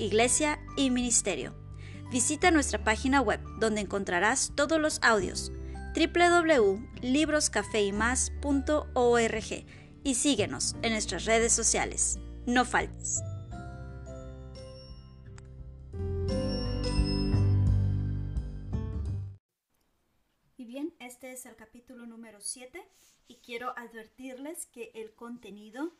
iglesia y ministerio. Visita nuestra página web donde encontrarás todos los audios www.libroscafeymas.org y síguenos en nuestras redes sociales. No faltes. Y bien, este es el capítulo número 7 y quiero advertirles que el contenido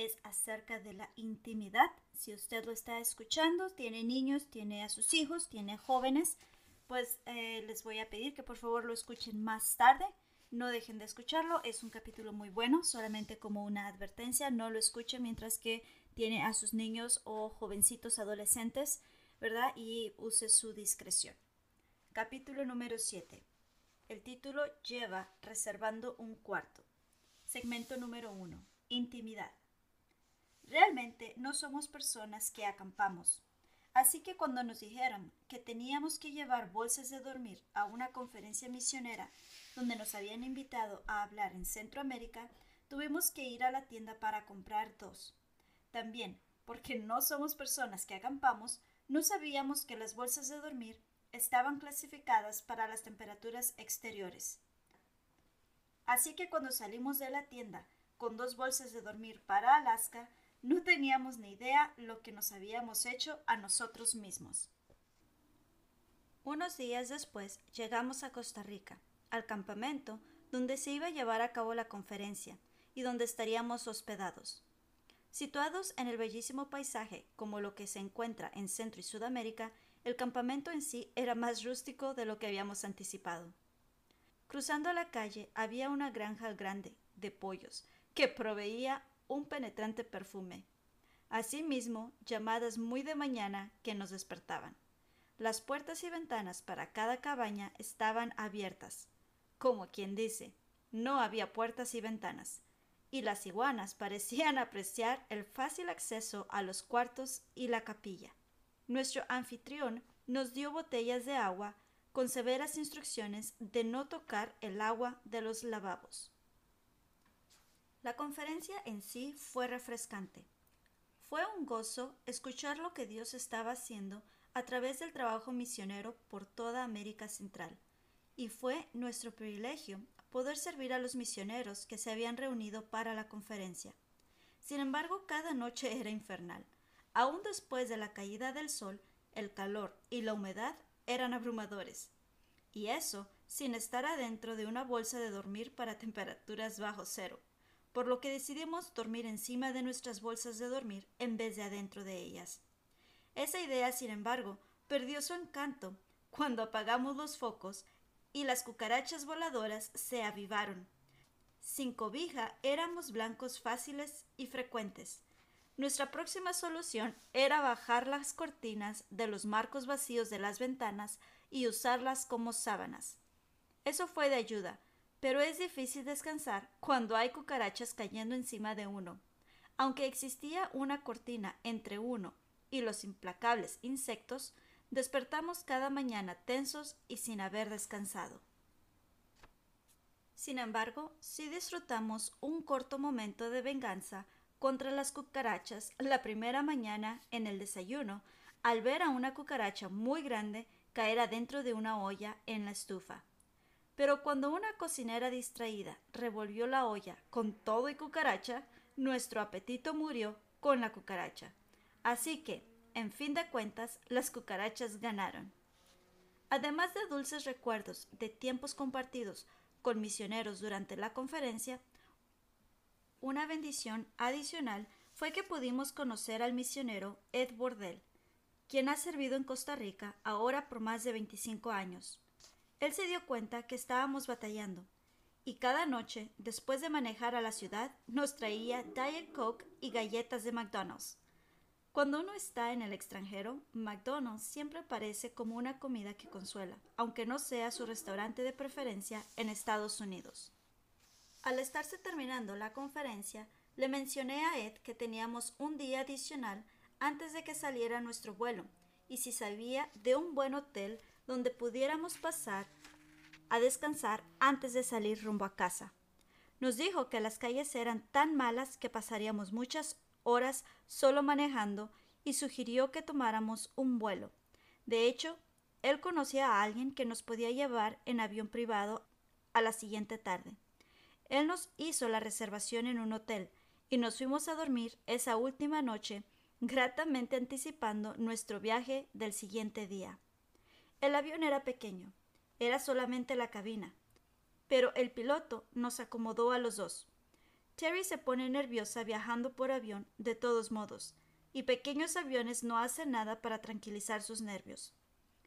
es acerca de la intimidad. Si usted lo está escuchando, tiene niños, tiene a sus hijos, tiene jóvenes, pues eh, les voy a pedir que por favor lo escuchen más tarde. No dejen de escucharlo, es un capítulo muy bueno, solamente como una advertencia, no lo escuchen mientras que tiene a sus niños o jovencitos adolescentes, ¿verdad? Y use su discreción. Capítulo número 7. El título lleva Reservando un cuarto. Segmento número 1. Intimidad. Realmente no somos personas que acampamos. Así que cuando nos dijeron que teníamos que llevar bolsas de dormir a una conferencia misionera donde nos habían invitado a hablar en Centroamérica, tuvimos que ir a la tienda para comprar dos. También, porque no somos personas que acampamos, no sabíamos que las bolsas de dormir estaban clasificadas para las temperaturas exteriores. Así que cuando salimos de la tienda con dos bolsas de dormir para Alaska, no teníamos ni idea lo que nos habíamos hecho a nosotros mismos. Unos días después llegamos a Costa Rica, al campamento donde se iba a llevar a cabo la conferencia y donde estaríamos hospedados. Situados en el bellísimo paisaje como lo que se encuentra en Centro y Sudamérica, el campamento en sí era más rústico de lo que habíamos anticipado. Cruzando la calle había una granja grande de pollos que proveía un penetrante perfume. Asimismo, llamadas muy de mañana que nos despertaban. Las puertas y ventanas para cada cabaña estaban abiertas. Como quien dice, no había puertas y ventanas, y las iguanas parecían apreciar el fácil acceso a los cuartos y la capilla. Nuestro anfitrión nos dio botellas de agua con severas instrucciones de no tocar el agua de los lavabos. La conferencia en sí fue refrescante. Fue un gozo escuchar lo que Dios estaba haciendo a través del trabajo misionero por toda América Central, y fue nuestro privilegio poder servir a los misioneros que se habían reunido para la conferencia. Sin embargo, cada noche era infernal. Aún después de la caída del sol, el calor y la humedad eran abrumadores. Y eso sin estar adentro de una bolsa de dormir para temperaturas bajo cero por lo que decidimos dormir encima de nuestras bolsas de dormir en vez de adentro de ellas. Esa idea, sin embargo, perdió su encanto cuando apagamos los focos y las cucarachas voladoras se avivaron. Sin cobija éramos blancos fáciles y frecuentes. Nuestra próxima solución era bajar las cortinas de los marcos vacíos de las ventanas y usarlas como sábanas. Eso fue de ayuda, pero es difícil descansar cuando hay cucarachas cayendo encima de uno. Aunque existía una cortina entre uno y los implacables insectos, despertamos cada mañana tensos y sin haber descansado. Sin embargo, sí disfrutamos un corto momento de venganza contra las cucarachas la primera mañana en el desayuno al ver a una cucaracha muy grande caer adentro de una olla en la estufa. Pero cuando una cocinera distraída revolvió la olla con todo y cucaracha, nuestro apetito murió con la cucaracha. Así que, en fin de cuentas, las cucarachas ganaron. Además de dulces recuerdos de tiempos compartidos con misioneros durante la conferencia, una bendición adicional fue que pudimos conocer al misionero Ed Bordel, quien ha servido en Costa Rica ahora por más de 25 años. Él se dio cuenta que estábamos batallando, y cada noche, después de manejar a la ciudad, nos traía Diet Coke y galletas de McDonald's. Cuando uno está en el extranjero, McDonald's siempre parece como una comida que consuela, aunque no sea su restaurante de preferencia en Estados Unidos. Al estarse terminando la conferencia, le mencioné a Ed que teníamos un día adicional antes de que saliera nuestro vuelo y si sabía de un buen hotel donde pudiéramos pasar a descansar antes de salir rumbo a casa. Nos dijo que las calles eran tan malas que pasaríamos muchas horas solo manejando y sugirió que tomáramos un vuelo. De hecho, él conocía a alguien que nos podía llevar en avión privado a la siguiente tarde. Él nos hizo la reservación en un hotel y nos fuimos a dormir esa última noche, gratamente anticipando nuestro viaje del siguiente día. El avión era pequeño, era solamente la cabina, pero el piloto nos acomodó a los dos. Terry se pone nerviosa viajando por avión de todos modos, y pequeños aviones no hacen nada para tranquilizar sus nervios.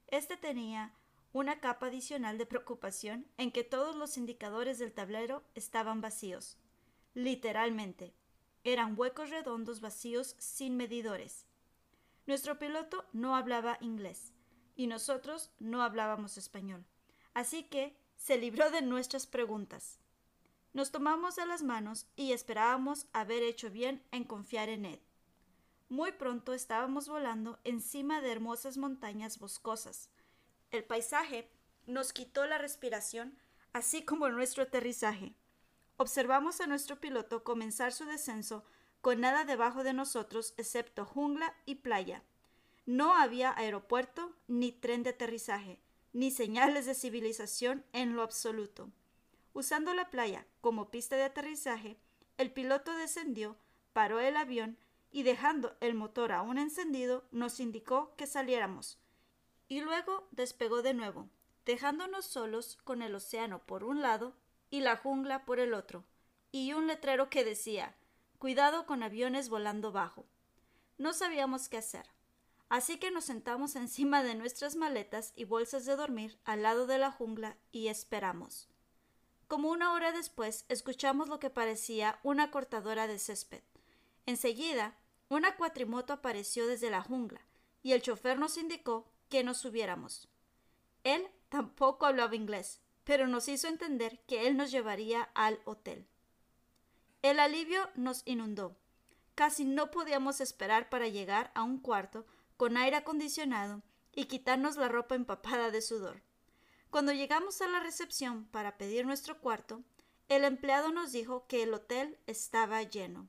Este tenía una capa adicional de preocupación en que todos los indicadores del tablero estaban vacíos. Literalmente, eran huecos redondos vacíos sin medidores. Nuestro piloto no hablaba inglés y nosotros no hablábamos español, así que se libró de nuestras preguntas. Nos tomamos de las manos y esperábamos haber hecho bien en confiar en Ed. Muy pronto estábamos volando encima de hermosas montañas boscosas. El paisaje nos quitó la respiración, así como nuestro aterrizaje. Observamos a nuestro piloto comenzar su descenso con nada debajo de nosotros excepto jungla y playa. No había aeropuerto, ni tren de aterrizaje, ni señales de civilización en lo absoluto. Usando la playa como pista de aterrizaje, el piloto descendió, paró el avión y dejando el motor aún encendido nos indicó que saliéramos. Y luego despegó de nuevo, dejándonos solos con el océano por un lado y la jungla por el otro, y un letrero que decía Cuidado con aviones volando bajo. No sabíamos qué hacer, así que nos sentamos encima de nuestras maletas y bolsas de dormir al lado de la jungla y esperamos. Como una hora después escuchamos lo que parecía una cortadora de césped. Enseguida, una cuatrimoto apareció desde la jungla, y el chofer nos indicó que nos subiéramos. Él tampoco hablaba inglés, pero nos hizo entender que él nos llevaría al hotel. El alivio nos inundó. Casi no podíamos esperar para llegar a un cuarto con aire acondicionado y quitarnos la ropa empapada de sudor. Cuando llegamos a la recepción para pedir nuestro cuarto, el empleado nos dijo que el hotel estaba lleno.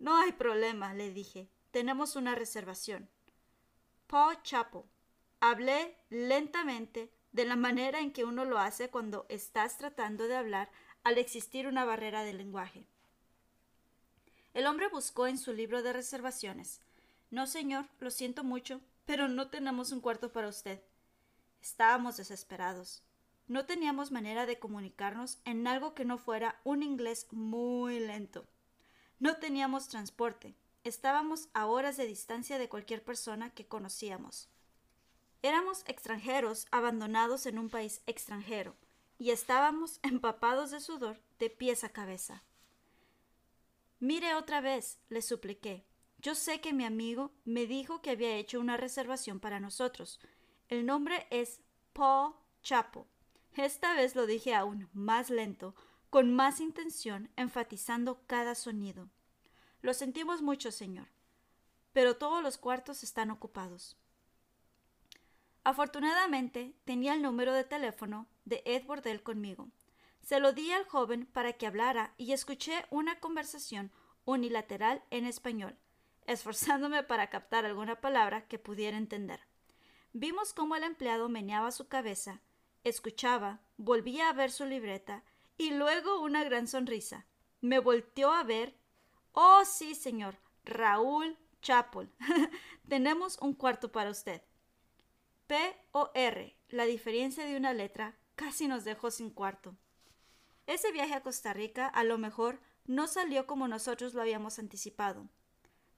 No hay problema, le dije. Tenemos una reservación. Paul Chapo. Hablé lentamente, de la manera en que uno lo hace cuando estás tratando de hablar al existir una barrera de lenguaje. El hombre buscó en su libro de reservaciones. No, señor, lo siento mucho, pero no tenemos un cuarto para usted. Estábamos desesperados. No teníamos manera de comunicarnos en algo que no fuera un inglés muy lento. No teníamos transporte. Estábamos a horas de distancia de cualquier persona que conocíamos. Éramos extranjeros abandonados en un país extranjero y estábamos empapados de sudor de pies a cabeza. Mire otra vez, le supliqué. Yo sé que mi amigo me dijo que había hecho una reservación para nosotros, el nombre es Paul Chapo. Esta vez lo dije aún más lento, con más intención, enfatizando cada sonido. Lo sentimos mucho, señor, pero todos los cuartos están ocupados. Afortunadamente tenía el número de teléfono de Ed Bordel conmigo. Se lo di al joven para que hablara y escuché una conversación unilateral en español, esforzándome para captar alguna palabra que pudiera entender. Vimos cómo el empleado meneaba su cabeza, escuchaba, volvía a ver su libreta y luego una gran sonrisa. Me volteó a ver. Oh, sí, señor. Raúl Chapol. Tenemos un cuarto para usted. P o R, la diferencia de una letra, casi nos dejó sin cuarto. Ese viaje a Costa Rica a lo mejor no salió como nosotros lo habíamos anticipado,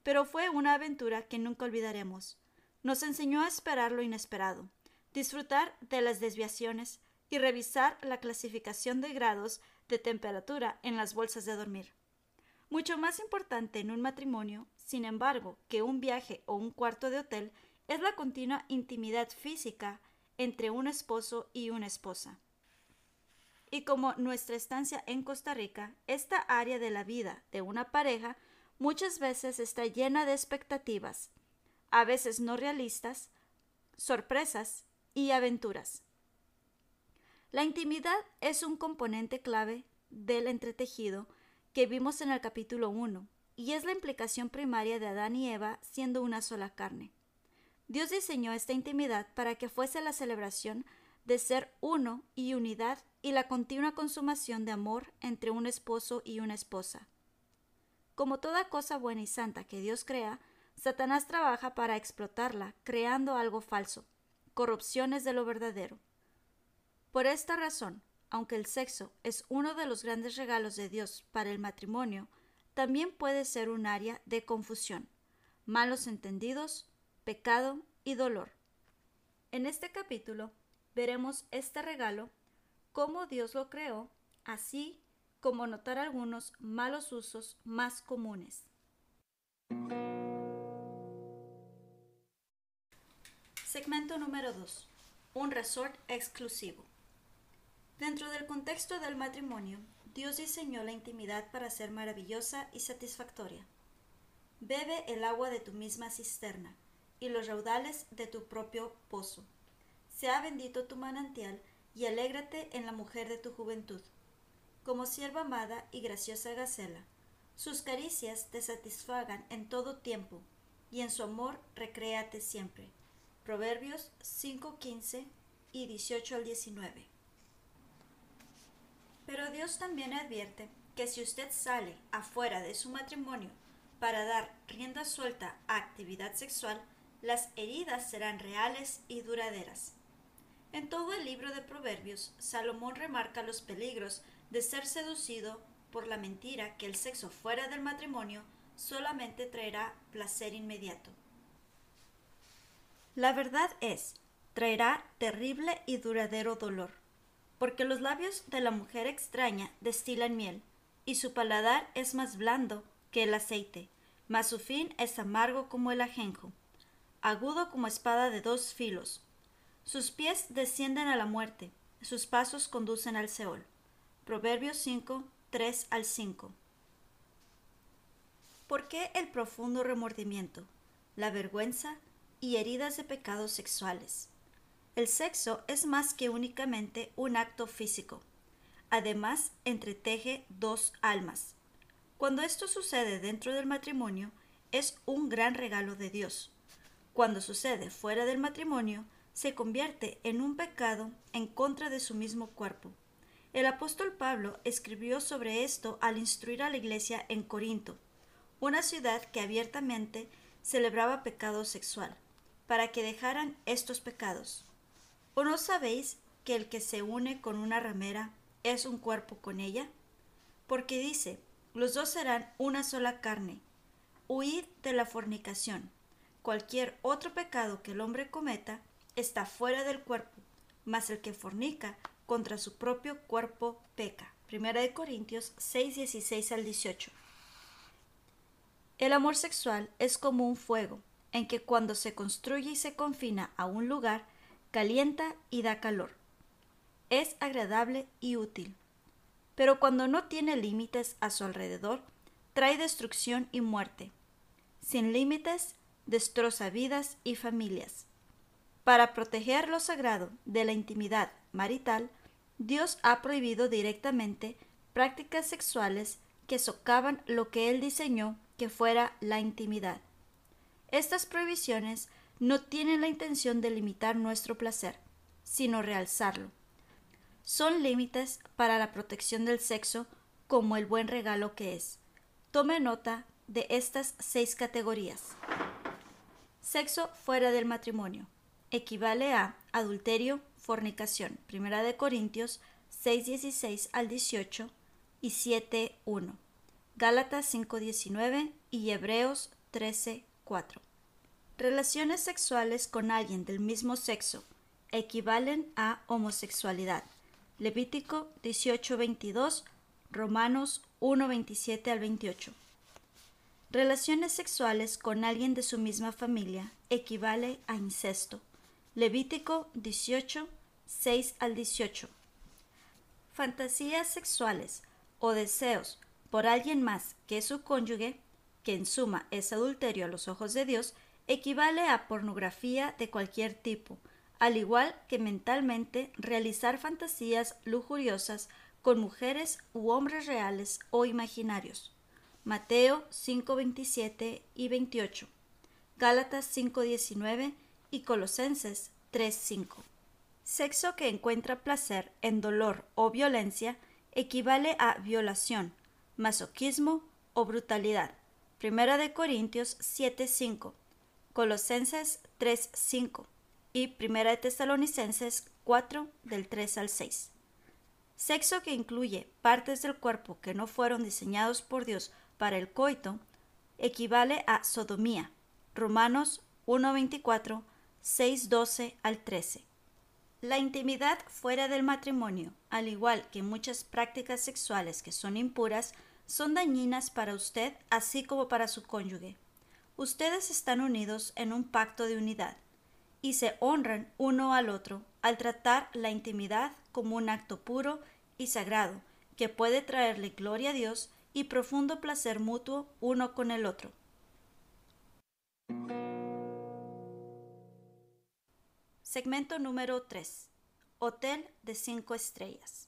pero fue una aventura que nunca olvidaremos. Nos enseñó a esperar lo inesperado, disfrutar de las desviaciones y revisar la clasificación de grados de temperatura en las bolsas de dormir. Mucho más importante en un matrimonio, sin embargo, que un viaje o un cuarto de hotel, es la continua intimidad física entre un esposo y una esposa. Y como nuestra estancia en Costa Rica, esta área de la vida de una pareja muchas veces está llena de expectativas, a veces no realistas, sorpresas y aventuras. La intimidad es un componente clave del entretejido que vimos en el capítulo 1 y es la implicación primaria de Adán y Eva siendo una sola carne. Dios diseñó esta intimidad para que fuese la celebración de ser uno y unidad y la continua consumación de amor entre un esposo y una esposa. Como toda cosa buena y santa que Dios crea, Satanás trabaja para explotarla, creando algo falso, corrupciones de lo verdadero. Por esta razón, aunque el sexo es uno de los grandes regalos de Dios para el matrimonio, también puede ser un área de confusión, malos entendidos, pecado y dolor. En este capítulo veremos este regalo, cómo Dios lo creó, así como notar algunos malos usos más comunes. Segmento número 2. Un resort exclusivo. Dentro del contexto del matrimonio, Dios diseñó la intimidad para ser maravillosa y satisfactoria. Bebe el agua de tu misma cisterna y los raudales de tu propio pozo. Sea bendito tu manantial y alégrate en la mujer de tu juventud. Como sierva amada y graciosa Gacela, sus caricias te satisfagan en todo tiempo, y en su amor recréate siempre. Proverbios 5:15 y 18 al 19. Pero Dios también advierte que si usted sale afuera de su matrimonio para dar rienda suelta a actividad sexual, las heridas serán reales y duraderas. En todo el libro de Proverbios, Salomón remarca los peligros de ser seducido por la mentira que el sexo fuera del matrimonio solamente traerá placer inmediato. La verdad es, traerá terrible y duradero dolor, porque los labios de la mujer extraña destilan miel, y su paladar es más blando que el aceite, mas su fin es amargo como el ajenjo agudo como espada de dos filos. Sus pies descienden a la muerte, sus pasos conducen al Seol. Proverbios 5, 3 al 5. ¿Por qué el profundo remordimiento, la vergüenza y heridas de pecados sexuales? El sexo es más que únicamente un acto físico. Además, entreteje dos almas. Cuando esto sucede dentro del matrimonio, es un gran regalo de Dios cuando sucede fuera del matrimonio, se convierte en un pecado en contra de su mismo cuerpo. El apóstol Pablo escribió sobre esto al instruir a la iglesia en Corinto, una ciudad que abiertamente celebraba pecado sexual, para que dejaran estos pecados. ¿O no sabéis que el que se une con una ramera es un cuerpo con ella? Porque dice, los dos serán una sola carne. Huid de la fornicación cualquier otro pecado que el hombre cometa está fuera del cuerpo, mas el que fornica contra su propio cuerpo peca. Primera de Corintios 6, 16 al 18. El amor sexual es como un fuego, en que cuando se construye y se confina a un lugar, calienta y da calor. Es agradable y útil. Pero cuando no tiene límites a su alrededor, trae destrucción y muerte. Sin límites, destroza vidas y familias. Para proteger lo sagrado de la intimidad marital, Dios ha prohibido directamente prácticas sexuales que socavan lo que Él diseñó que fuera la intimidad. Estas prohibiciones no tienen la intención de limitar nuestro placer, sino realzarlo. Son límites para la protección del sexo como el buen regalo que es. Tome nota de estas seis categorías. Sexo fuera del matrimonio. Equivale a adulterio, fornicación. Primera de Corintios 6:16 al 18 y 7:1. Gálatas 5:19 y Hebreos 13:4. Relaciones sexuales con alguien del mismo sexo equivalen a homosexualidad. Levítico 18:22, Romanos 1:27 al 28. Relaciones sexuales con alguien de su misma familia equivale a incesto. Levítico 18, 6 al 18. Fantasías sexuales o deseos por alguien más que su cónyuge, que en suma es adulterio a los ojos de Dios, equivale a pornografía de cualquier tipo, al igual que mentalmente realizar fantasías lujuriosas con mujeres u hombres reales o imaginarios. Mateo 5:27 y 28, Gálatas 5:19 y Colosenses 3:5. Sexo que encuentra placer en dolor o violencia equivale a violación, masoquismo o brutalidad. Primera de Corintios 7:5, Colosenses 3:5 y Primera de Tesalonicenses 4 del 3 al 6. Sexo que incluye partes del cuerpo que no fueron diseñados por Dios para el coito equivale a sodomía. Romanos 1.24, 6.12 al 13. La intimidad fuera del matrimonio, al igual que muchas prácticas sexuales que son impuras, son dañinas para usted así como para su cónyuge. Ustedes están unidos en un pacto de unidad y se honran uno al otro al tratar la intimidad como un acto puro y sagrado que puede traerle gloria a Dios y profundo placer mutuo uno con el otro. Segmento número 3. Hotel de 5 estrellas.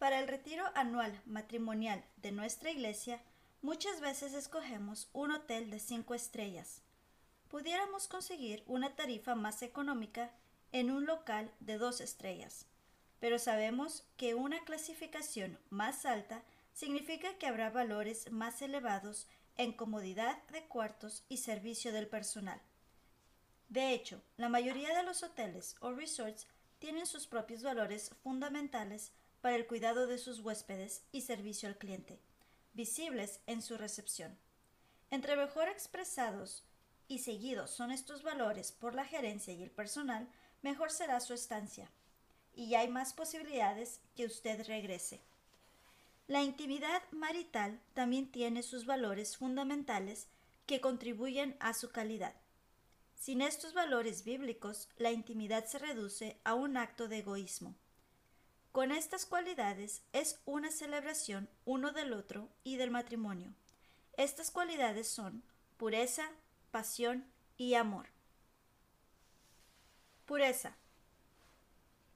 Para el retiro anual matrimonial de nuestra iglesia, muchas veces escogemos un hotel de 5 estrellas. Pudiéramos conseguir una tarifa más económica en un local de 2 estrellas, pero sabemos que una clasificación más alta significa que habrá valores más elevados en comodidad de cuartos y servicio del personal. De hecho, la mayoría de los hoteles o resorts tienen sus propios valores fundamentales para el cuidado de sus huéspedes y servicio al cliente, visibles en su recepción. Entre mejor expresados y seguidos son estos valores por la gerencia y el personal, mejor será su estancia, y hay más posibilidades que usted regrese. La intimidad marital también tiene sus valores fundamentales que contribuyen a su calidad. Sin estos valores bíblicos, la intimidad se reduce a un acto de egoísmo. Con estas cualidades es una celebración uno del otro y del matrimonio. Estas cualidades son pureza, pasión y amor. Pureza.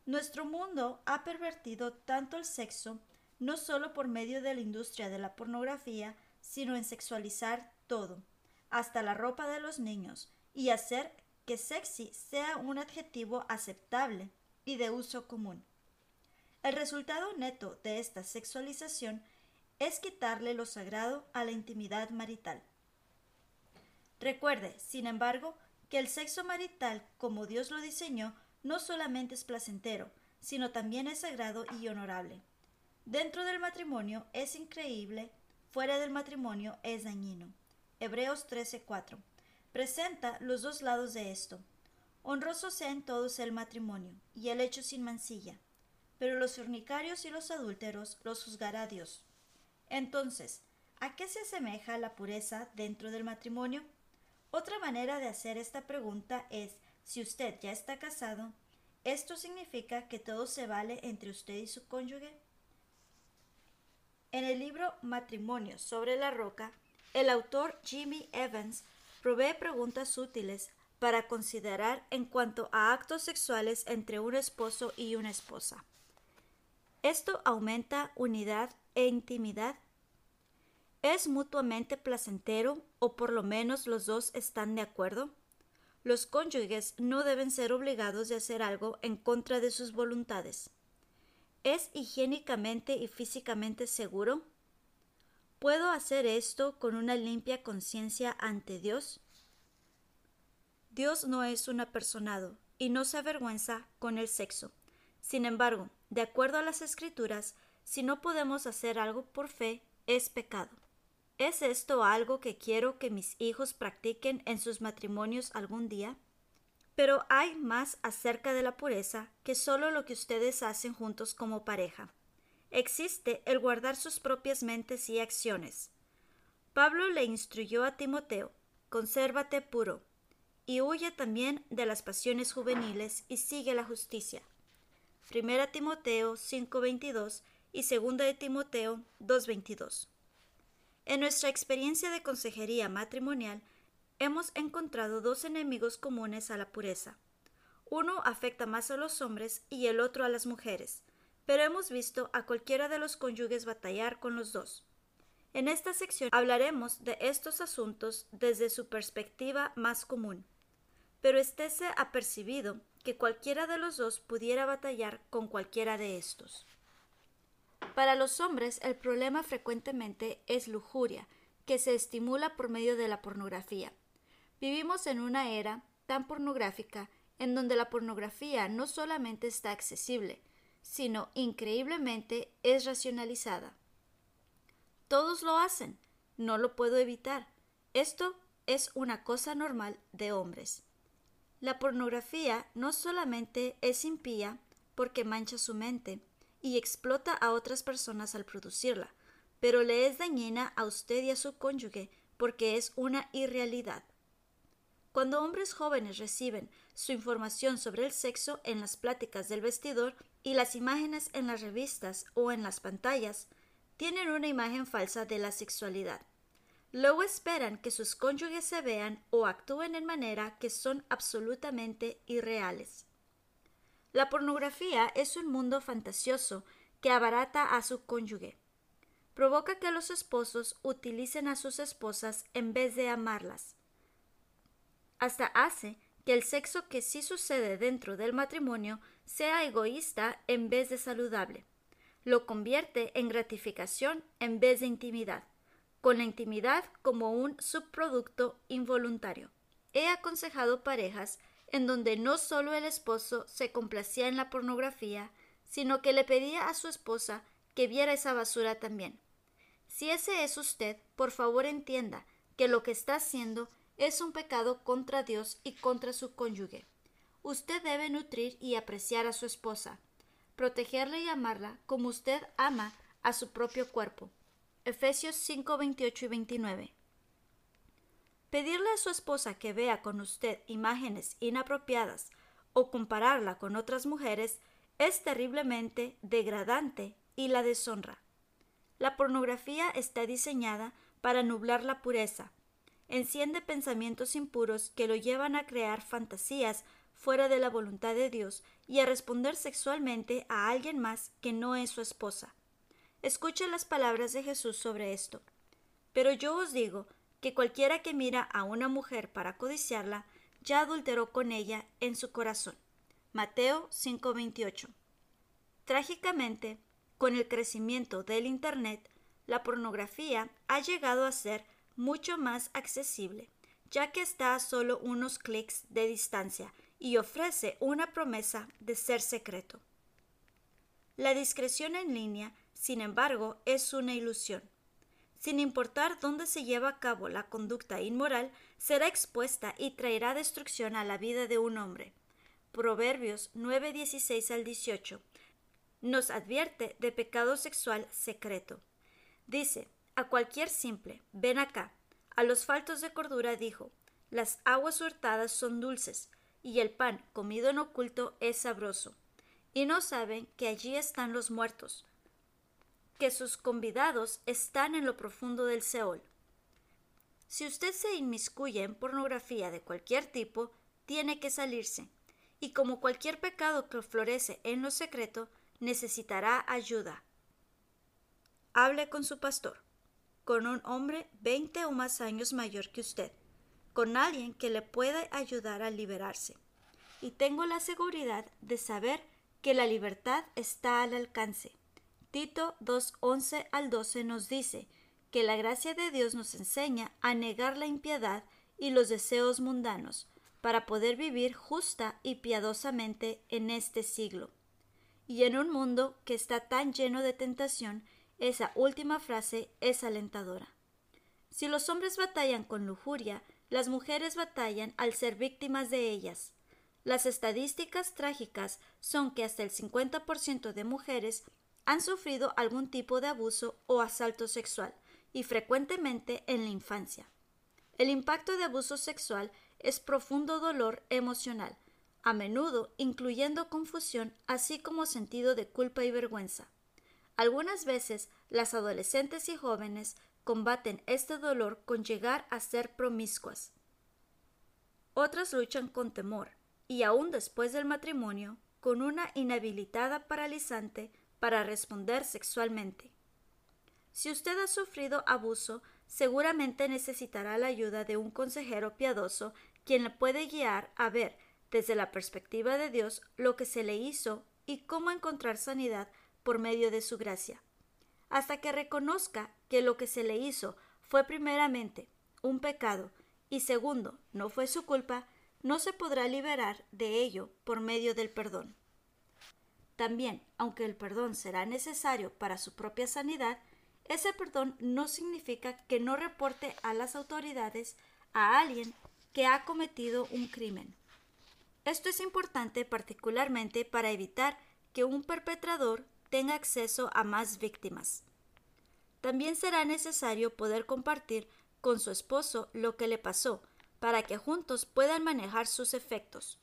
Nuestro mundo ha pervertido tanto el sexo no solo por medio de la industria de la pornografía, sino en sexualizar todo, hasta la ropa de los niños, y hacer que sexy sea un adjetivo aceptable y de uso común. El resultado neto de esta sexualización es quitarle lo sagrado a la intimidad marital. Recuerde, sin embargo, que el sexo marital, como Dios lo diseñó, no solamente es placentero, sino también es sagrado y honorable. Dentro del matrimonio es increíble, fuera del matrimonio es dañino. Hebreos 13:4. Presenta los dos lados de esto. Honroso sea en todos el matrimonio, y el hecho sin mancilla. Pero los fornicarios y los adúlteros los juzgará Dios. Entonces, ¿a qué se asemeja la pureza dentro del matrimonio? Otra manera de hacer esta pregunta es, si usted ya está casado, ¿esto significa que todo se vale entre usted y su cónyuge? En el libro Matrimonio sobre la Roca, el autor Jimmy Evans provee preguntas útiles para considerar en cuanto a actos sexuales entre un esposo y una esposa. ¿Esto aumenta unidad e intimidad? ¿Es mutuamente placentero o por lo menos los dos están de acuerdo? Los cónyuges no deben ser obligados de hacer algo en contra de sus voluntades. ¿Es higiénicamente y físicamente seguro? ¿Puedo hacer esto con una limpia conciencia ante Dios? Dios no es un apersonado y no se avergüenza con el sexo. Sin embargo, de acuerdo a las escrituras, si no podemos hacer algo por fe, es pecado. ¿Es esto algo que quiero que mis hijos practiquen en sus matrimonios algún día? Pero hay más acerca de la pureza que solo lo que ustedes hacen juntos como pareja. Existe el guardar sus propias mentes y acciones. Pablo le instruyó a Timoteo, consérvate puro, y huye también de las pasiones juveniles y sigue la justicia. 1 Timoteo 5:22 y 2 de Timoteo 2:22. En nuestra experiencia de consejería matrimonial, hemos encontrado dos enemigos comunes a la pureza. Uno afecta más a los hombres y el otro a las mujeres, pero hemos visto a cualquiera de los cónyuges batallar con los dos. En esta sección hablaremos de estos asuntos desde su perspectiva más común, pero estése apercibido que cualquiera de los dos pudiera batallar con cualquiera de estos. Para los hombres el problema frecuentemente es lujuria, que se estimula por medio de la pornografía. Vivimos en una era tan pornográfica en donde la pornografía no solamente está accesible, sino increíblemente es racionalizada. Todos lo hacen, no lo puedo evitar. Esto es una cosa normal de hombres. La pornografía no solamente es impía porque mancha su mente y explota a otras personas al producirla, pero le es dañina a usted y a su cónyuge porque es una irrealidad. Cuando hombres jóvenes reciben su información sobre el sexo en las pláticas del vestidor y las imágenes en las revistas o en las pantallas, tienen una imagen falsa de la sexualidad. Luego esperan que sus cónyuges se vean o actúen en manera que son absolutamente irreales. La pornografía es un mundo fantasioso que abarata a su cónyuge. Provoca que los esposos utilicen a sus esposas en vez de amarlas hasta hace que el sexo que sí sucede dentro del matrimonio sea egoísta en vez de saludable. Lo convierte en gratificación en vez de intimidad, con la intimidad como un subproducto involuntario. He aconsejado parejas en donde no solo el esposo se complacía en la pornografía, sino que le pedía a su esposa que viera esa basura también. Si ese es usted, por favor entienda que lo que está haciendo es un pecado contra Dios y contra su cónyuge. Usted debe nutrir y apreciar a su esposa, protegerla y amarla como usted ama a su propio cuerpo. Efesios 5, 28 y 29. Pedirle a su esposa que vea con usted imágenes inapropiadas o compararla con otras mujeres es terriblemente degradante y la deshonra. La pornografía está diseñada para nublar la pureza, enciende pensamientos impuros que lo llevan a crear fantasías fuera de la voluntad de Dios y a responder sexualmente a alguien más que no es su esposa. Escuche las palabras de Jesús sobre esto. Pero yo os digo que cualquiera que mira a una mujer para codiciarla, ya adulteró con ella en su corazón. Mateo 5:28. Trágicamente, con el crecimiento del Internet, la pornografía ha llegado a ser mucho más accesible, ya que está a solo unos clics de distancia y ofrece una promesa de ser secreto. La discreción en línea, sin embargo, es una ilusión. Sin importar dónde se lleva a cabo la conducta inmoral, será expuesta y traerá destrucción a la vida de un hombre. Proverbios 9:16 al 18 nos advierte de pecado sexual secreto. Dice, a cualquier simple, ven acá. A los faltos de cordura dijo, las aguas hurtadas son dulces, y el pan comido en oculto es sabroso. Y no saben que allí están los muertos, que sus convidados están en lo profundo del Seol. Si usted se inmiscuye en pornografía de cualquier tipo, tiene que salirse, y como cualquier pecado que florece en lo secreto, necesitará ayuda. Hable con su pastor con un hombre 20 o más años mayor que usted, con alguien que le pueda ayudar a liberarse. Y tengo la seguridad de saber que la libertad está al alcance. Tito 2.11 al 12 nos dice que la gracia de Dios nos enseña a negar la impiedad y los deseos mundanos para poder vivir justa y piadosamente en este siglo. Y en un mundo que está tan lleno de tentación esa última frase es alentadora. Si los hombres batallan con lujuria, las mujeres batallan al ser víctimas de ellas. Las estadísticas trágicas son que hasta el 50% de mujeres han sufrido algún tipo de abuso o asalto sexual, y frecuentemente en la infancia. El impacto de abuso sexual es profundo dolor emocional, a menudo incluyendo confusión así como sentido de culpa y vergüenza. Algunas veces las adolescentes y jóvenes combaten este dolor con llegar a ser promiscuas. Otras luchan con temor y aún después del matrimonio con una inhabilitada paralizante para responder sexualmente. Si usted ha sufrido abuso, seguramente necesitará la ayuda de un consejero piadoso quien le puede guiar a ver desde la perspectiva de Dios lo que se le hizo y cómo encontrar sanidad por medio de su gracia. Hasta que reconozca que lo que se le hizo fue primeramente un pecado y segundo no fue su culpa, no se podrá liberar de ello por medio del perdón. También, aunque el perdón será necesario para su propia sanidad, ese perdón no significa que no reporte a las autoridades a alguien que ha cometido un crimen. Esto es importante particularmente para evitar que un perpetrador tenga acceso a más víctimas. También será necesario poder compartir con su esposo lo que le pasó para que juntos puedan manejar sus efectos.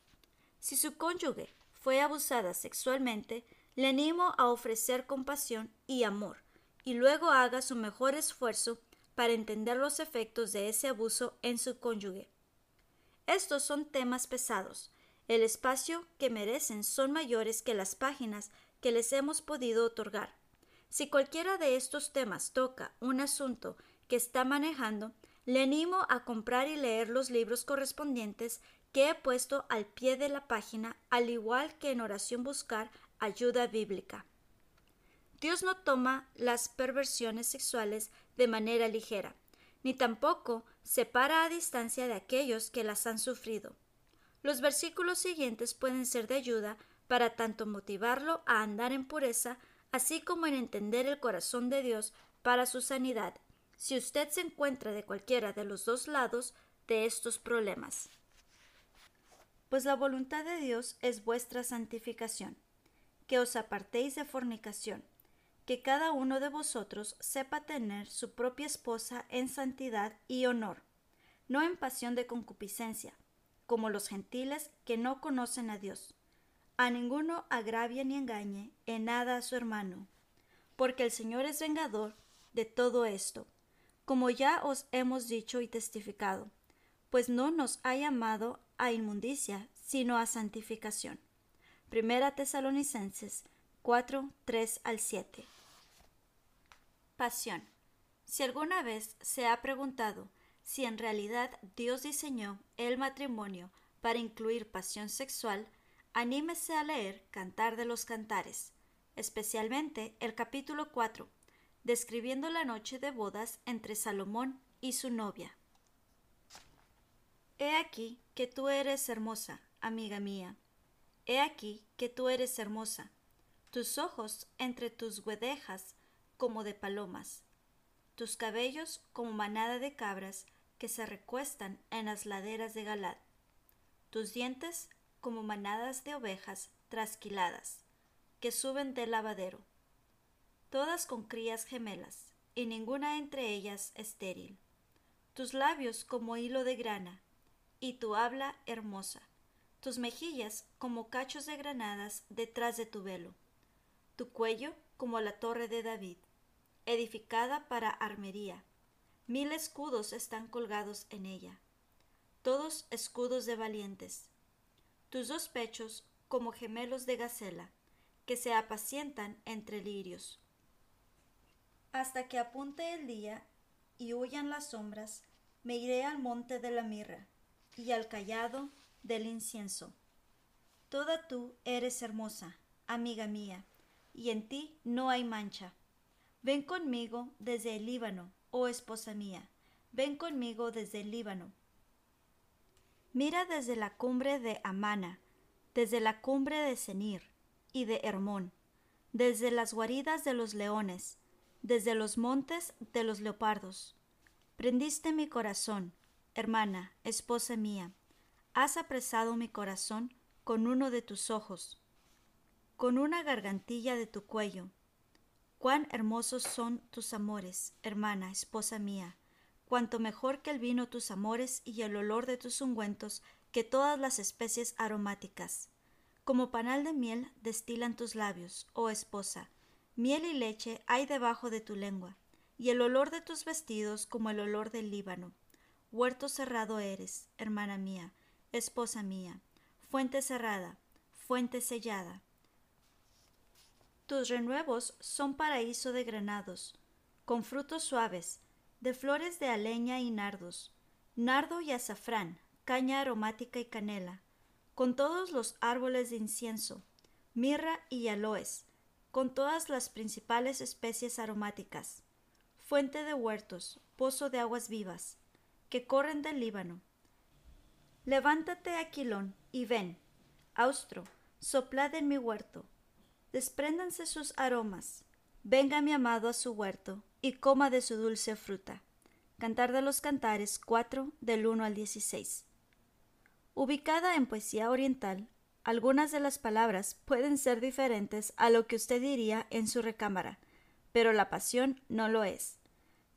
Si su cónyuge fue abusada sexualmente, le animo a ofrecer compasión y amor, y luego haga su mejor esfuerzo para entender los efectos de ese abuso en su cónyuge. Estos son temas pesados. El espacio que merecen son mayores que las páginas que les hemos podido otorgar. Si cualquiera de estos temas toca un asunto que está manejando, le animo a comprar y leer los libros correspondientes que he puesto al pie de la página, al igual que en oración buscar ayuda bíblica. Dios no toma las perversiones sexuales de manera ligera, ni tampoco se para a distancia de aquellos que las han sufrido. Los versículos siguientes pueden ser de ayuda para tanto motivarlo a andar en pureza, así como en entender el corazón de Dios para su sanidad, si usted se encuentra de cualquiera de los dos lados de estos problemas pues la voluntad de Dios es vuestra santificación, que os apartéis de fornicación, que cada uno de vosotros sepa tener su propia esposa en santidad y honor, no en pasión de concupiscencia, como los gentiles que no conocen a Dios. A ninguno agravie ni engañe en nada a su hermano, porque el Señor es vengador de todo esto, como ya os hemos dicho y testificado, pues no nos ha llamado a inmundicia, sino a santificación. Primera Tesalonicenses 4, 3 al 7. Pasión. Si alguna vez se ha preguntado si en realidad Dios diseñó el matrimonio para incluir pasión sexual, anímese a leer Cantar de los Cantares, especialmente el capítulo 4, describiendo la noche de bodas entre Salomón y su novia. He aquí que tú eres hermosa, amiga mía. He aquí que tú eres hermosa, tus ojos entre tus guedejas como de palomas, tus cabellos como manada de cabras que se recuestan en las laderas de Galad, tus dientes como manadas de ovejas trasquiladas, que suben del lavadero, todas con crías gemelas, y ninguna entre ellas estéril, tus labios como hilo de grana, y tu habla hermosa, tus mejillas como cachos de granadas detrás de tu velo, tu cuello como la torre de David, edificada para armería. Mil escudos están colgados en ella, todos escudos de valientes. Tus dos pechos como gemelos de gacela, que se apacientan entre lirios. Hasta que apunte el día y huyan las sombras, me iré al monte de la mirra y al callado del incienso. Toda tú eres hermosa, amiga mía, y en ti no hay mancha. Ven conmigo desde el Líbano, oh esposa mía, ven conmigo desde el Líbano. Mira desde la cumbre de Amana, desde la cumbre de Senir y de Hermón, desde las guaridas de los leones, desde los montes de los leopardos. Prendiste mi corazón, Hermana, esposa mía, has apresado mi corazón con uno de tus ojos, con una gargantilla de tu cuello. Cuán hermosos son tus amores, hermana, esposa mía, cuanto mejor que el vino tus amores y el olor de tus ungüentos que todas las especies aromáticas. Como panal de miel destilan tus labios, oh esposa, miel y leche hay debajo de tu lengua, y el olor de tus vestidos como el olor del Líbano. Huerto cerrado eres, hermana mía, esposa mía, fuente cerrada, fuente sellada. Tus renuevos son paraíso de granados, con frutos suaves, de flores de aleña y nardos, nardo y azafrán, caña aromática y canela, con todos los árboles de incienso, mirra y aloes, con todas las principales especies aromáticas, fuente de huertos, pozo de aguas vivas, que corren del Líbano. Levántate, Aquilón, y ven, Austro, soplad en mi huerto, despréndanse sus aromas, venga mi amado a su huerto, y coma de su dulce fruta. Cantar de los Cantares 4 del 1 al 16. Ubicada en poesía oriental, algunas de las palabras pueden ser diferentes a lo que usted diría en su recámara, pero la pasión no lo es.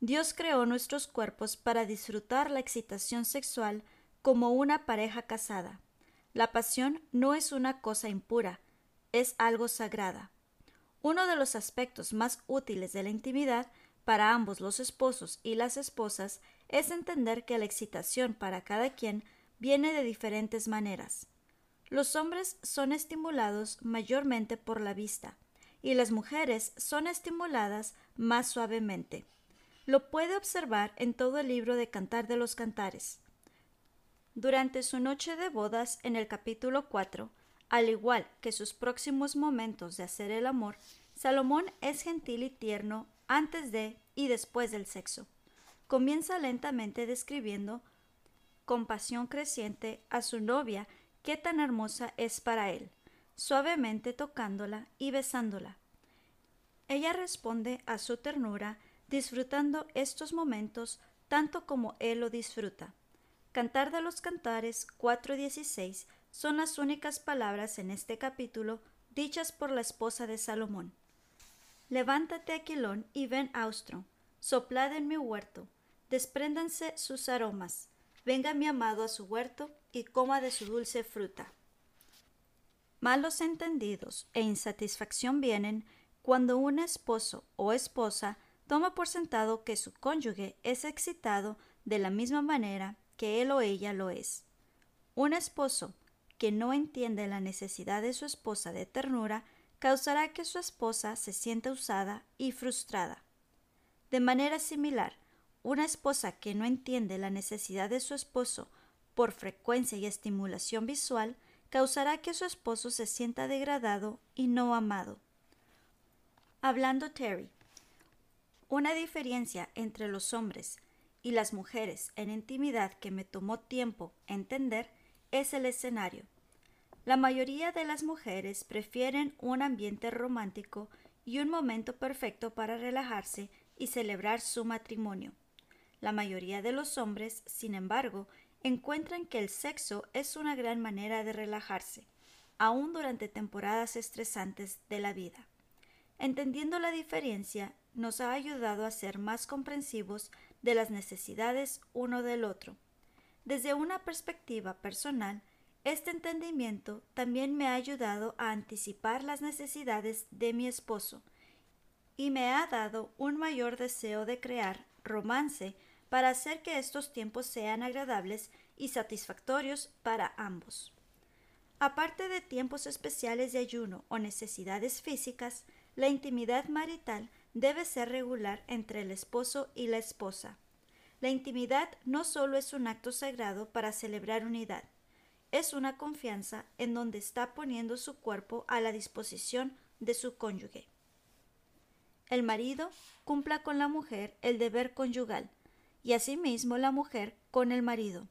Dios creó nuestros cuerpos para disfrutar la excitación sexual como una pareja casada. La pasión no es una cosa impura, es algo sagrada. Uno de los aspectos más útiles de la intimidad para ambos los esposos y las esposas es entender que la excitación para cada quien viene de diferentes maneras. Los hombres son estimulados mayormente por la vista y las mujeres son estimuladas más suavemente. Lo puede observar en todo el libro de Cantar de los Cantares. Durante su noche de bodas en el capítulo 4, al igual que sus próximos momentos de hacer el amor, Salomón es gentil y tierno antes de y después del sexo. Comienza lentamente describiendo con pasión creciente a su novia qué tan hermosa es para él, suavemente tocándola y besándola. Ella responde a su ternura disfrutando estos momentos tanto como él lo disfruta. Cantar de los Cantares 4.16 son las únicas palabras en este capítulo dichas por la esposa de Salomón. Levántate, Aquilón, y ven austro, soplad en mi huerto, despréndanse sus aromas, venga mi amado a su huerto y coma de su dulce fruta. Malos entendidos e insatisfacción vienen cuando un esposo o esposa toma por sentado que su cónyuge es excitado de la misma manera que él o ella lo es. Un esposo que no entiende la necesidad de su esposa de ternura causará que su esposa se sienta usada y frustrada. De manera similar, una esposa que no entiende la necesidad de su esposo por frecuencia y estimulación visual causará que su esposo se sienta degradado y no amado. Hablando Terry, una diferencia entre los hombres y las mujeres en intimidad que me tomó tiempo entender es el escenario. La mayoría de las mujeres prefieren un ambiente romántico y un momento perfecto para relajarse y celebrar su matrimonio. La mayoría de los hombres, sin embargo, encuentran que el sexo es una gran manera de relajarse, aun durante temporadas estresantes de la vida. Entendiendo la diferencia, nos ha ayudado a ser más comprensivos de las necesidades uno del otro. Desde una perspectiva personal, este entendimiento también me ha ayudado a anticipar las necesidades de mi esposo y me ha dado un mayor deseo de crear romance para hacer que estos tiempos sean agradables y satisfactorios para ambos. Aparte de tiempos especiales de ayuno o necesidades físicas, la intimidad marital debe ser regular entre el esposo y la esposa. La intimidad no solo es un acto sagrado para celebrar unidad, es una confianza en donde está poniendo su cuerpo a la disposición de su cónyuge. El marido cumpla con la mujer el deber conyugal y asimismo la mujer con el marido.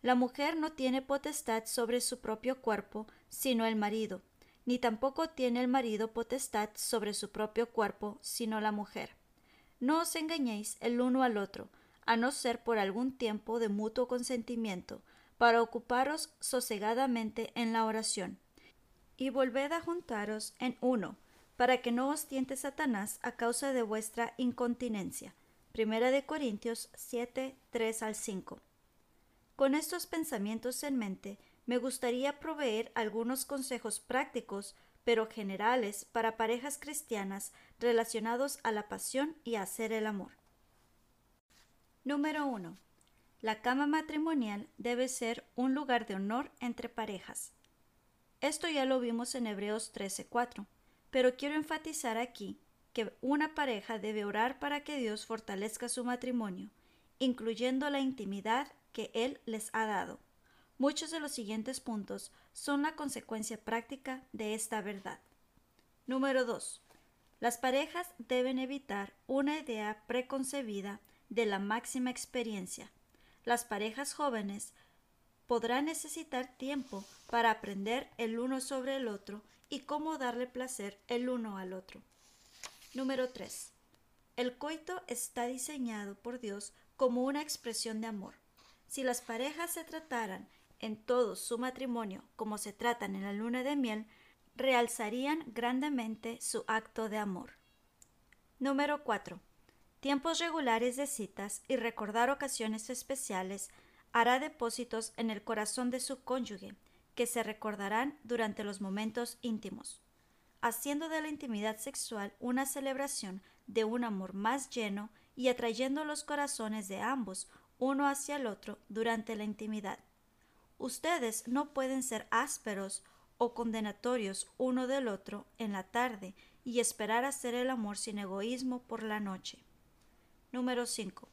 La mujer no tiene potestad sobre su propio cuerpo sino el marido, ni tampoco tiene el marido potestad sobre su propio cuerpo sino la mujer. No os engañéis el uno al otro, a no ser por algún tiempo de mutuo consentimiento, para ocuparos sosegadamente en la oración. Y volved a juntaros en uno, para que no os tiente Satanás a causa de vuestra incontinencia. Primera de Corintios 7, 3 al 5. Con estos pensamientos en mente, me gustaría proveer algunos consejos prácticos pero generales para parejas cristianas relacionados a la pasión y a hacer el amor. Número 1. La cama matrimonial debe ser un lugar de honor entre parejas. Esto ya lo vimos en Hebreos 13:4, pero quiero enfatizar aquí que una pareja debe orar para que Dios fortalezca su matrimonio, incluyendo la intimidad que Él les ha dado. Muchos de los siguientes puntos son la consecuencia práctica de esta verdad. Número 2. Las parejas deben evitar una idea preconcebida de la máxima experiencia. Las parejas jóvenes podrán necesitar tiempo para aprender el uno sobre el otro y cómo darle placer el uno al otro. Número 3. El coito está diseñado por Dios como una expresión de amor. Si las parejas se trataran en todo su matrimonio como se tratan en la luna de miel, realzarían grandemente su acto de amor. Número 4. Tiempos regulares de citas y recordar ocasiones especiales hará depósitos en el corazón de su cónyuge, que se recordarán durante los momentos íntimos, haciendo de la intimidad sexual una celebración de un amor más lleno y atrayendo los corazones de ambos uno hacia el otro durante la intimidad. Ustedes no pueden ser ásperos o condenatorios uno del otro en la tarde y esperar hacer el amor sin egoísmo por la noche. Número 5.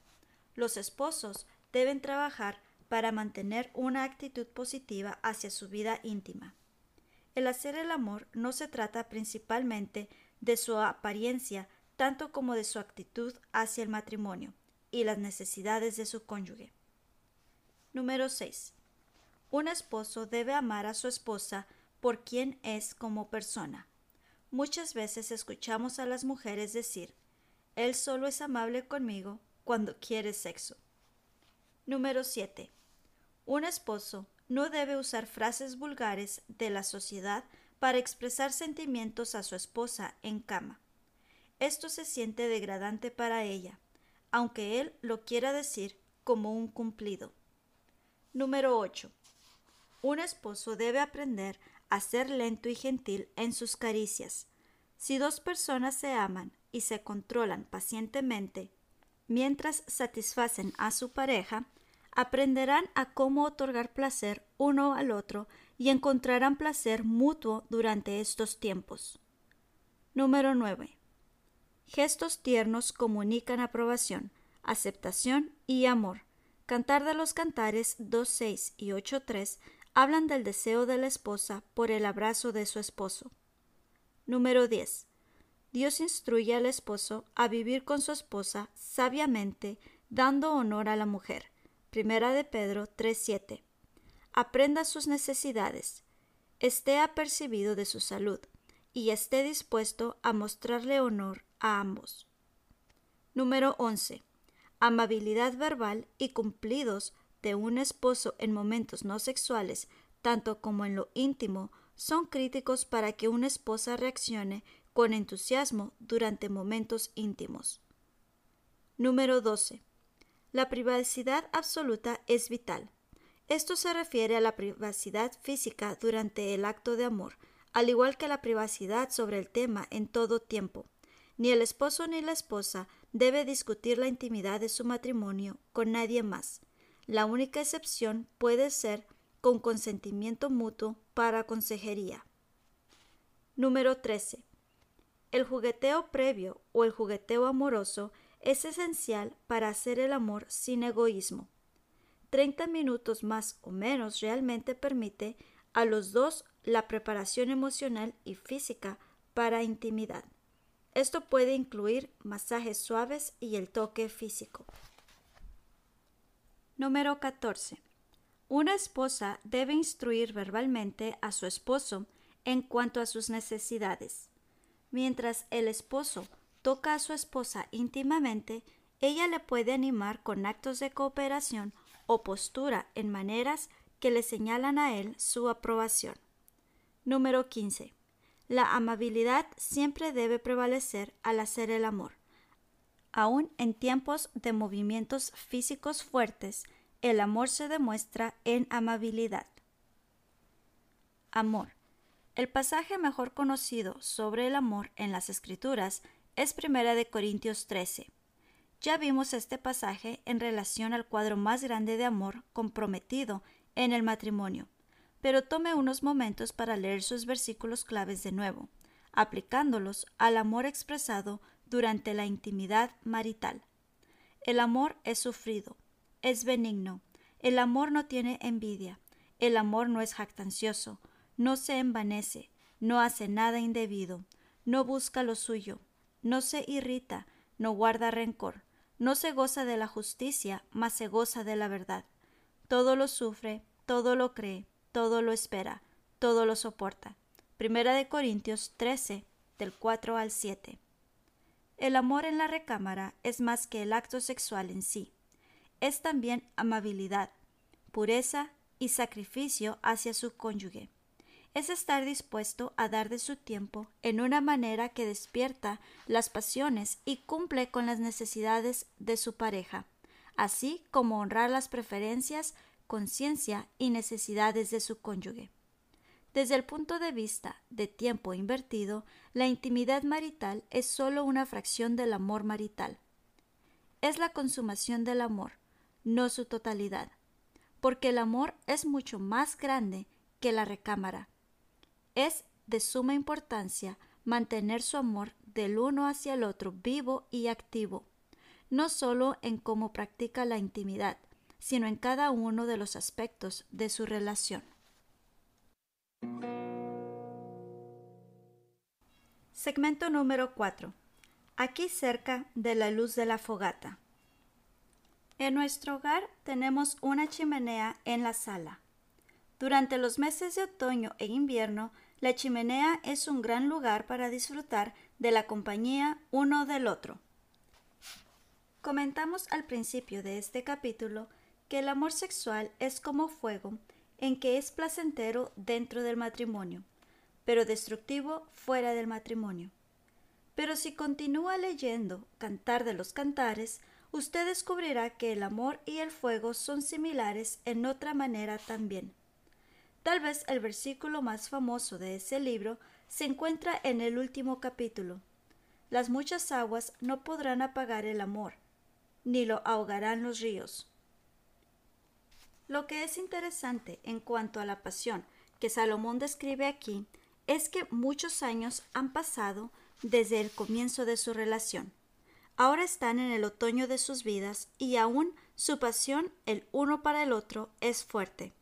Los esposos deben trabajar para mantener una actitud positiva hacia su vida íntima. El hacer el amor no se trata principalmente de su apariencia tanto como de su actitud hacia el matrimonio y las necesidades de su cónyuge. Número 6. Un esposo debe amar a su esposa por quien es como persona. Muchas veces escuchamos a las mujeres decir, Él solo es amable conmigo cuando quiere sexo. Número 7. Un esposo no debe usar frases vulgares de la sociedad para expresar sentimientos a su esposa en cama. Esto se siente degradante para ella, aunque él lo quiera decir como un cumplido. Número 8. Un esposo debe aprender a ser lento y gentil en sus caricias. Si dos personas se aman y se controlan pacientemente mientras satisfacen a su pareja, aprenderán a cómo otorgar placer uno al otro y encontrarán placer mutuo durante estos tiempos. Número 9. Gestos tiernos comunican aprobación, aceptación y amor. Cantar de los Cantares 2.6 y 8.3 hablan del deseo de la esposa por el abrazo de su esposo. Número 10. Dios instruye al esposo a vivir con su esposa sabiamente, dando honor a la mujer. Primera de Pedro 3:7. Aprenda sus necesidades, esté apercibido de su salud y esté dispuesto a mostrarle honor a ambos. Número 11. Amabilidad verbal y cumplidos de un esposo en momentos no sexuales, tanto como en lo íntimo, son críticos para que una esposa reaccione con entusiasmo durante momentos íntimos. Número 12. La privacidad absoluta es vital. Esto se refiere a la privacidad física durante el acto de amor, al igual que la privacidad sobre el tema en todo tiempo. Ni el esposo ni la esposa debe discutir la intimidad de su matrimonio con nadie más. La única excepción puede ser con consentimiento mutuo para consejería. Número 13. El jugueteo previo o el jugueteo amoroso es esencial para hacer el amor sin egoísmo. 30 minutos más o menos realmente permite a los dos la preparación emocional y física para intimidad. Esto puede incluir masajes suaves y el toque físico. Número 14. Una esposa debe instruir verbalmente a su esposo en cuanto a sus necesidades. Mientras el esposo toca a su esposa íntimamente, ella le puede animar con actos de cooperación o postura en maneras que le señalan a él su aprobación. Número 15. la amabilidad siempre debe prevalecer al hacer el amor. Aún en tiempos de movimientos físicos fuertes, el amor se demuestra en amabilidad. Amor. El pasaje mejor conocido sobre el amor en las Escrituras es 1 de Corintios 13. Ya vimos este pasaje en relación al cuadro más grande de amor comprometido en el matrimonio, pero tome unos momentos para leer sus versículos claves de nuevo, aplicándolos al amor expresado durante la intimidad marital. El amor es sufrido, es benigno, el amor no tiene envidia, el amor no es jactancioso, no se envanece, no hace nada indebido, no busca lo suyo, no se irrita, no guarda rencor, no se goza de la justicia, mas se goza de la verdad. Todo lo sufre, todo lo cree, todo lo espera, todo lo soporta. Primera de Corintios 13, del 4 al 7. El amor en la recámara es más que el acto sexual en sí. Es también amabilidad, pureza y sacrificio hacia su cónyuge es estar dispuesto a dar de su tiempo en una manera que despierta las pasiones y cumple con las necesidades de su pareja, así como honrar las preferencias, conciencia y necesidades de su cónyuge. Desde el punto de vista de tiempo invertido, la intimidad marital es sólo una fracción del amor marital. Es la consumación del amor, no su totalidad, porque el amor es mucho más grande que la recámara, es de suma importancia mantener su amor del uno hacia el otro vivo y activo, no solo en cómo practica la intimidad, sino en cada uno de los aspectos de su relación. Segmento número 4. Aquí cerca de la luz de la fogata. En nuestro hogar tenemos una chimenea en la sala. Durante los meses de otoño e invierno, la chimenea es un gran lugar para disfrutar de la compañía uno del otro. Comentamos al principio de este capítulo que el amor sexual es como fuego en que es placentero dentro del matrimonio, pero destructivo fuera del matrimonio. Pero si continúa leyendo Cantar de los Cantares, usted descubrirá que el amor y el fuego son similares en otra manera también. Tal vez el versículo más famoso de ese libro se encuentra en el último capítulo. Las muchas aguas no podrán apagar el amor, ni lo ahogarán los ríos. Lo que es interesante en cuanto a la pasión que Salomón describe aquí es que muchos años han pasado desde el comienzo de su relación. Ahora están en el otoño de sus vidas y aún su pasión el uno para el otro es fuerte.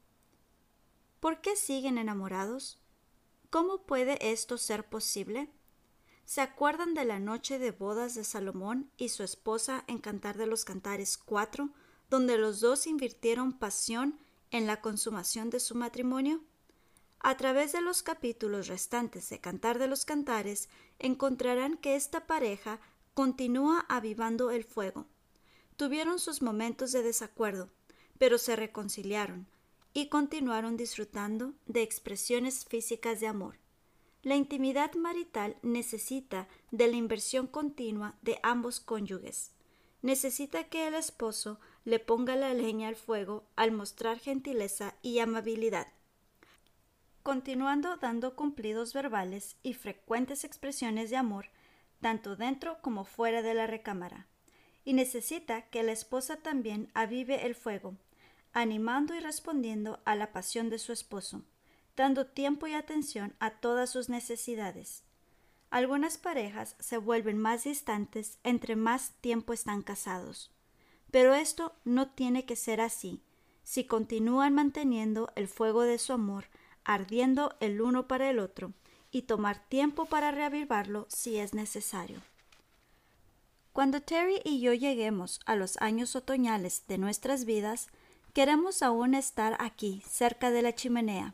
¿Por qué siguen enamorados? ¿Cómo puede esto ser posible? ¿Se acuerdan de la noche de bodas de Salomón y su esposa en Cantar de los Cantares 4, donde los dos invirtieron pasión en la consumación de su matrimonio? A través de los capítulos restantes de Cantar de los Cantares encontrarán que esta pareja continúa avivando el fuego. Tuvieron sus momentos de desacuerdo, pero se reconciliaron, y continuaron disfrutando de expresiones físicas de amor. La intimidad marital necesita de la inversión continua de ambos cónyuges. Necesita que el esposo le ponga la leña al fuego al mostrar gentileza y amabilidad, continuando dando cumplidos verbales y frecuentes expresiones de amor, tanto dentro como fuera de la recámara. Y necesita que la esposa también avive el fuego, animando y respondiendo a la pasión de su esposo, dando tiempo y atención a todas sus necesidades. Algunas parejas se vuelven más distantes entre más tiempo están casados. Pero esto no tiene que ser así, si continúan manteniendo el fuego de su amor ardiendo el uno para el otro, y tomar tiempo para reavivarlo si es necesario. Cuando Terry y yo lleguemos a los años otoñales de nuestras vidas, Queremos aún estar aquí, cerca de la chimenea,